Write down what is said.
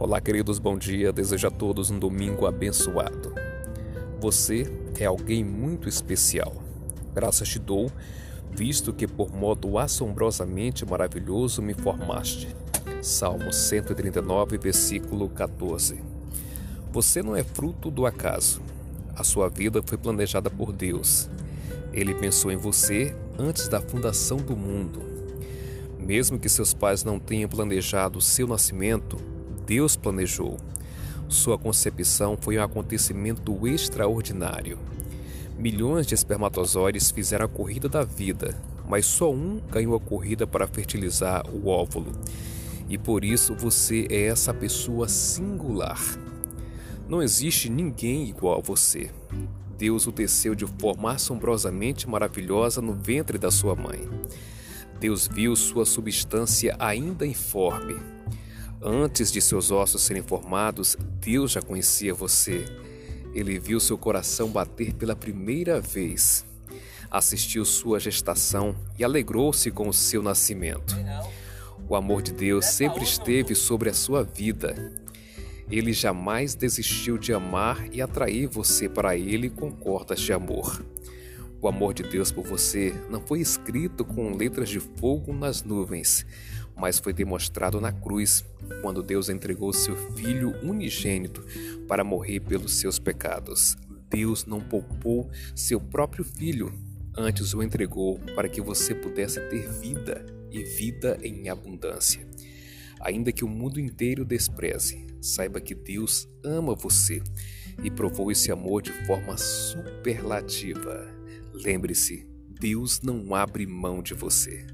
Olá, queridos, bom dia. Desejo a todos um domingo abençoado. Você é alguém muito especial. Graças te dou, visto que por modo assombrosamente maravilhoso me formaste. Salmo 139, versículo 14. Você não é fruto do acaso. A sua vida foi planejada por Deus. Ele pensou em você antes da fundação do mundo. Mesmo que seus pais não tenham planejado o seu nascimento, Deus planejou. Sua concepção foi um acontecimento extraordinário. Milhões de espermatozoides fizeram a corrida da vida, mas só um ganhou a corrida para fertilizar o óvulo. E por isso você é essa pessoa singular. Não existe ninguém igual a você. Deus o teceu de forma assombrosamente maravilhosa no ventre da sua mãe. Deus viu sua substância ainda informe, Antes de seus ossos serem formados, Deus já conhecia você. Ele viu seu coração bater pela primeira vez, assistiu sua gestação e alegrou-se com o seu nascimento. O amor de Deus sempre esteve sobre a sua vida. Ele jamais desistiu de amar e atrair você para Ele com cordas de amor. O amor de Deus por você não foi escrito com letras de fogo nas nuvens, mas foi demonstrado na cruz, quando Deus entregou seu Filho unigênito para morrer pelos seus pecados. Deus não poupou seu próprio Filho, antes o entregou para que você pudesse ter vida e vida em abundância. Ainda que o mundo inteiro despreze, saiba que Deus ama você e provou esse amor de forma superlativa. Lembre-se, Deus não abre mão de você.